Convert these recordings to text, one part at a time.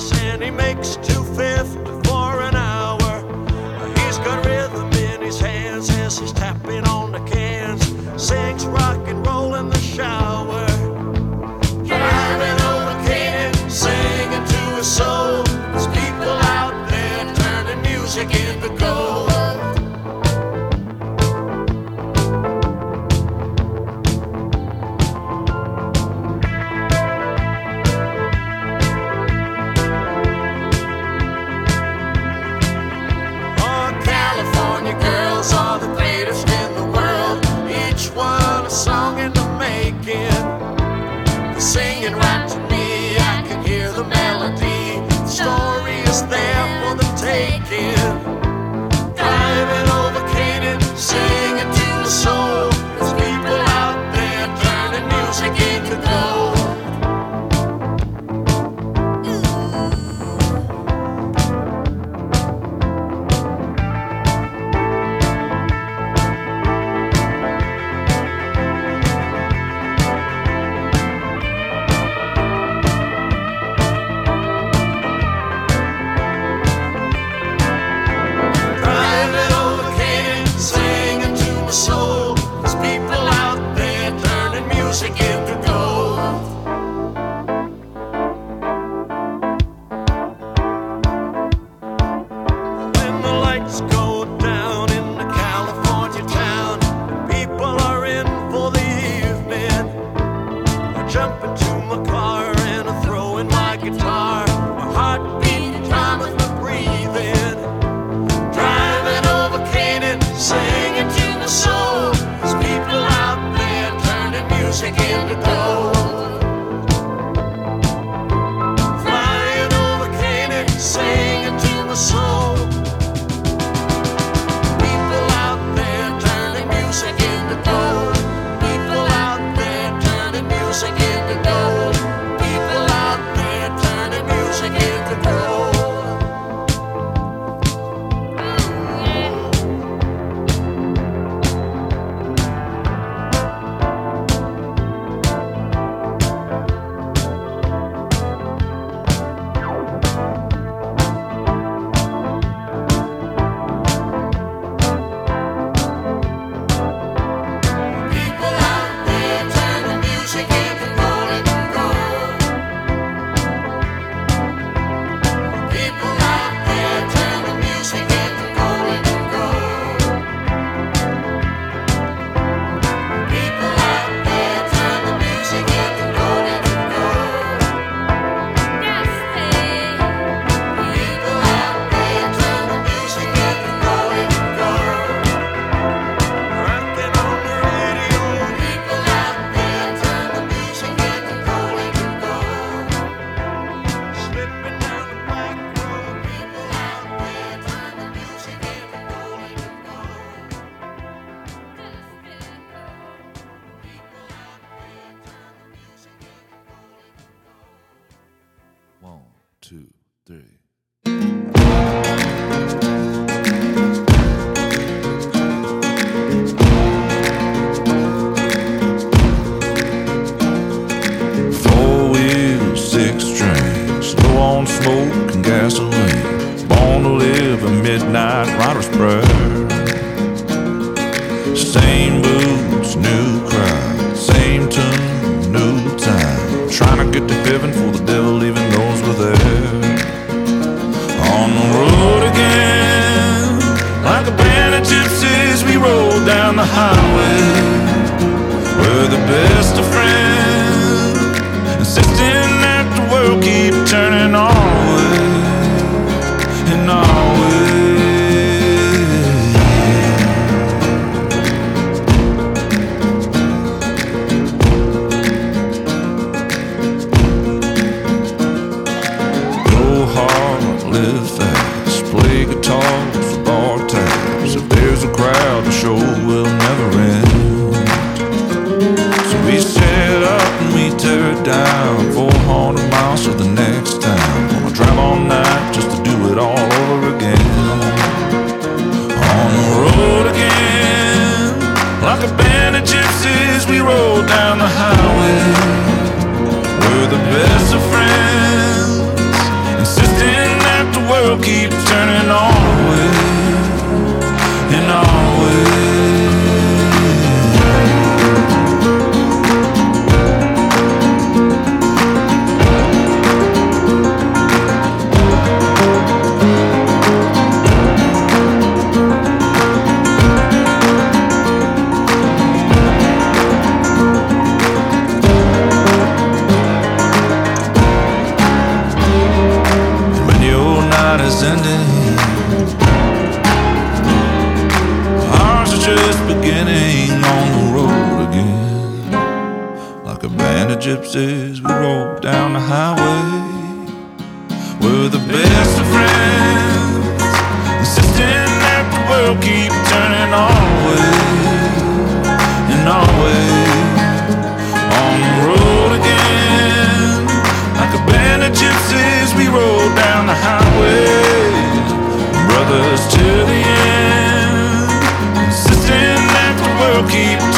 gas and he makes 250 for an hour. He's got rhythm in his hands as he's tapping on the cans. Sings rock and roll in the shower. One, two, three. Keep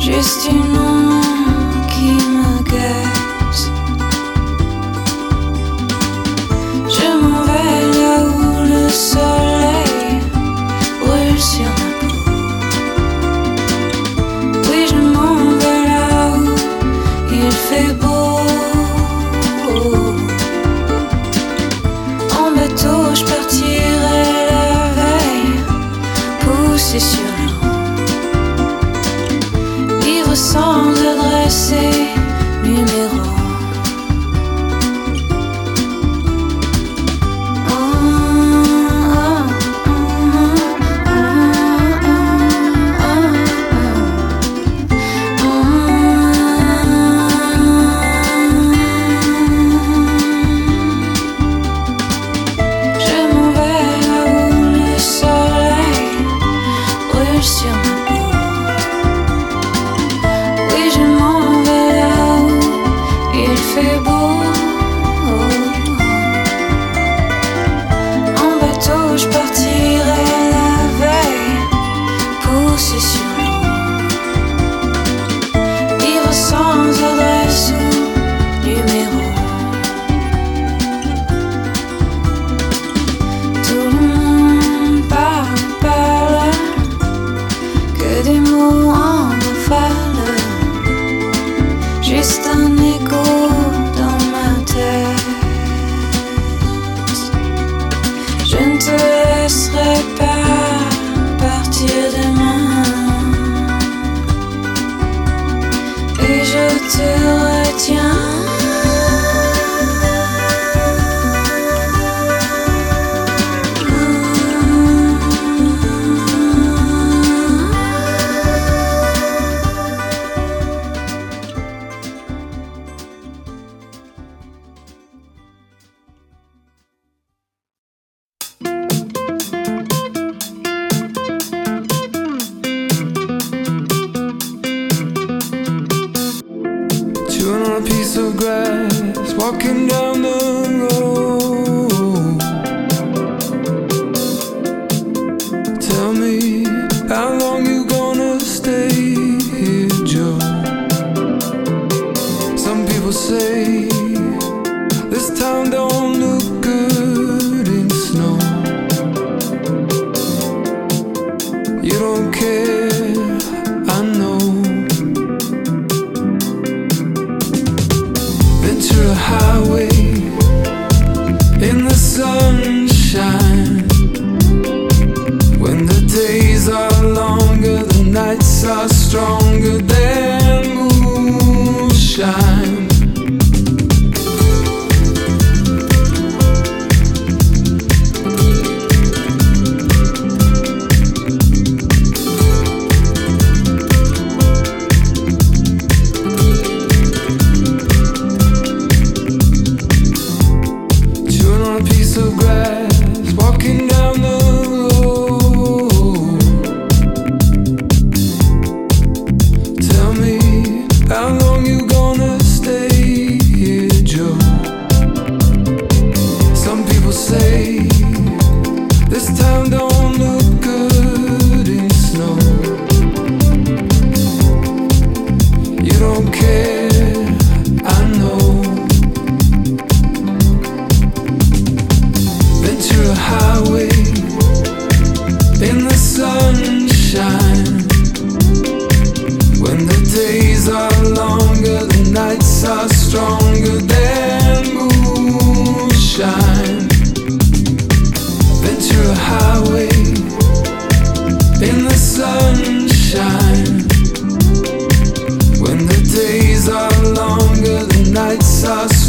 Juste une te laisserai pas.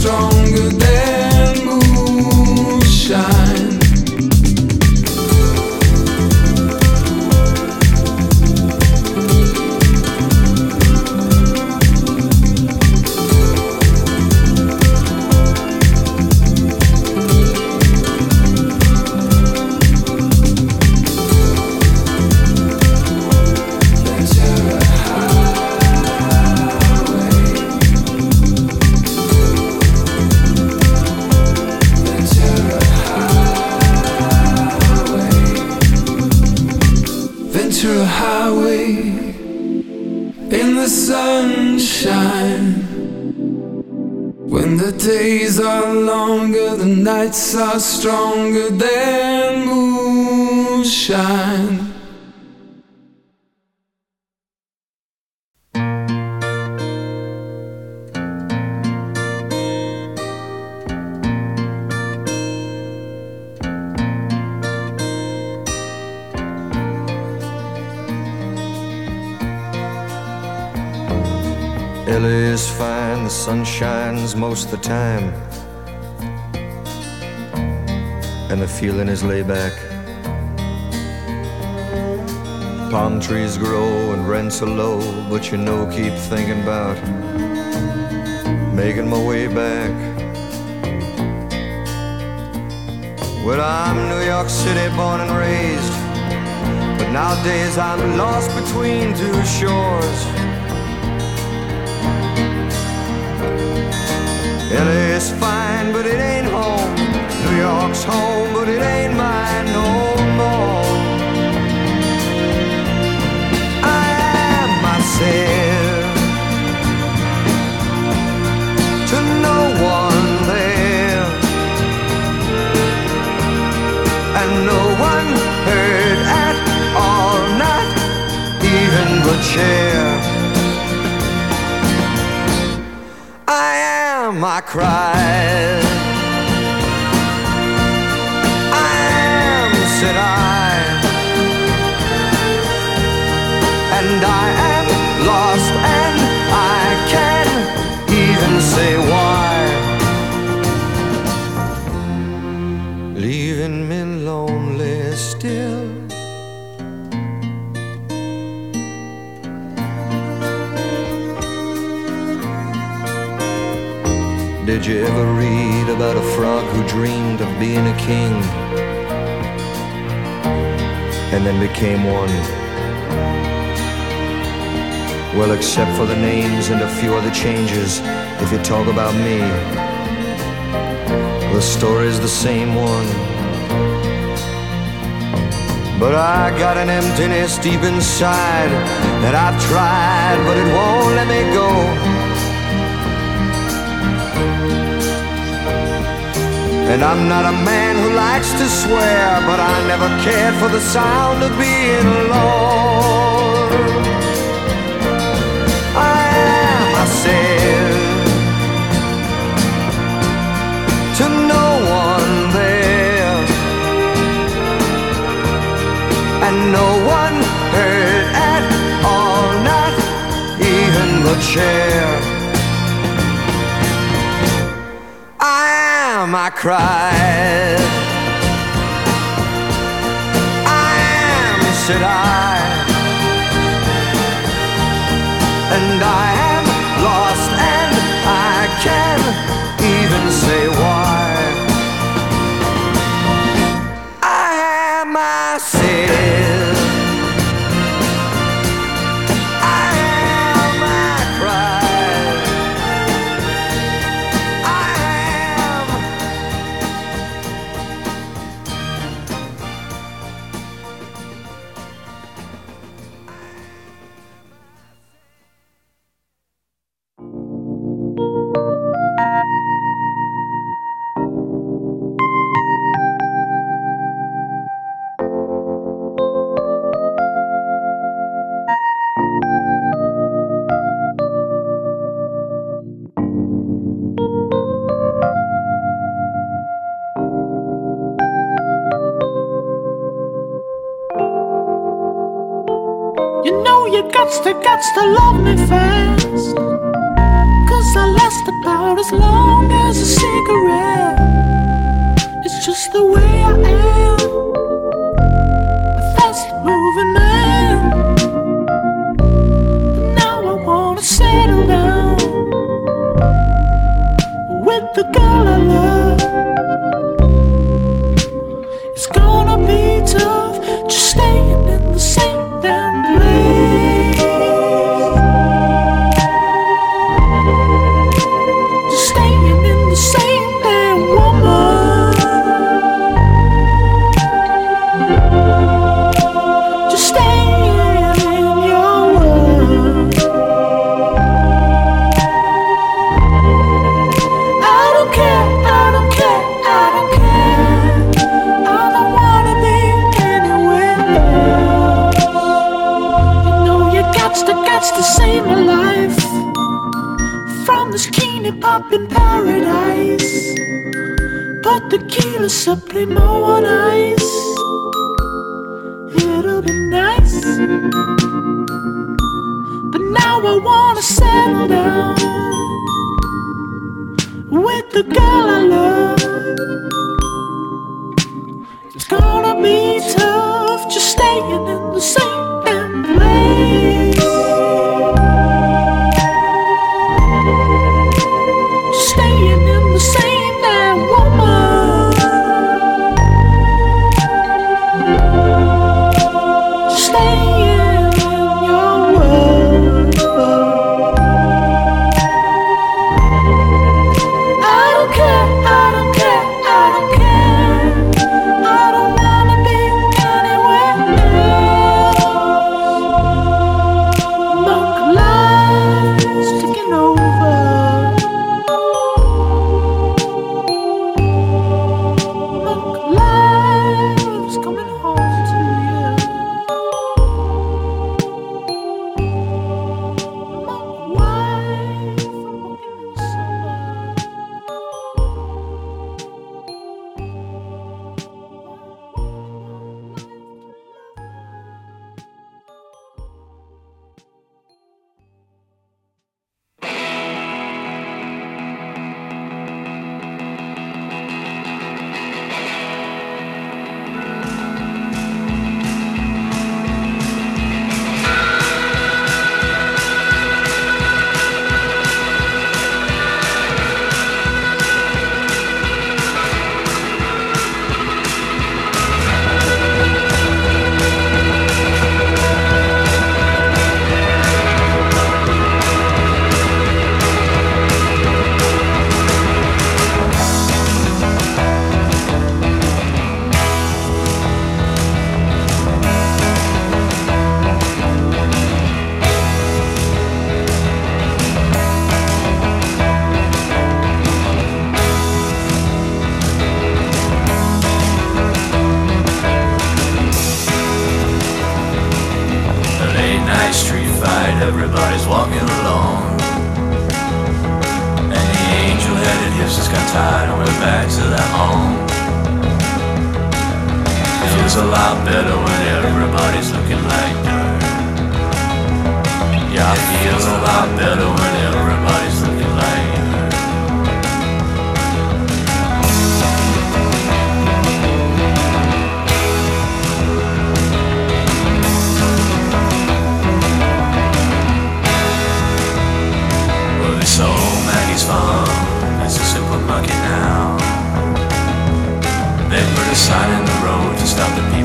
strong. are stronger than moonshine. Ellie is fine, the sun shines most of the time and the feeling is laid back. Palm trees grow and rents are low, but you know, keep thinking about making my way back. Well, I'm New York City born and raised, but nowadays I'm lost between two shores. Chair. I am, I cried. I am, said I. And I am lost, and I can't even say why. Leaving me lonely still. Did you ever read about a frog who dreamed of being a king and then became one? Well, except for the names and a few other changes, if you talk about me, the story's the same one. But I got an emptiness deep inside that I've tried, but it won't let me go. And I'm not a man who likes to swear, but I never cared for the sound of being alone. Cried. I am, said I. to, love me fast. The kilo sublimo on ice. It'll be nice, but now I wanna settle down with the girl I love. It's gonna be tough just staying in the same I feel a lot better when everybody's looking like her. Well, this old Maggie's farm is a supermarket now. They put a sign in the road to stop the people.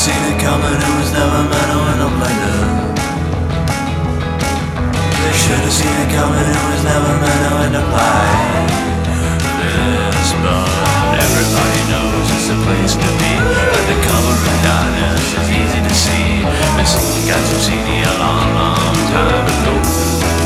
seen it coming, it was never meant to end up like this. They should have seen it coming, it was never meant to end up like this. But everybody knows it's the place to be. But the cover of darkness is easy to see. And someone got to see me a long, long time ago.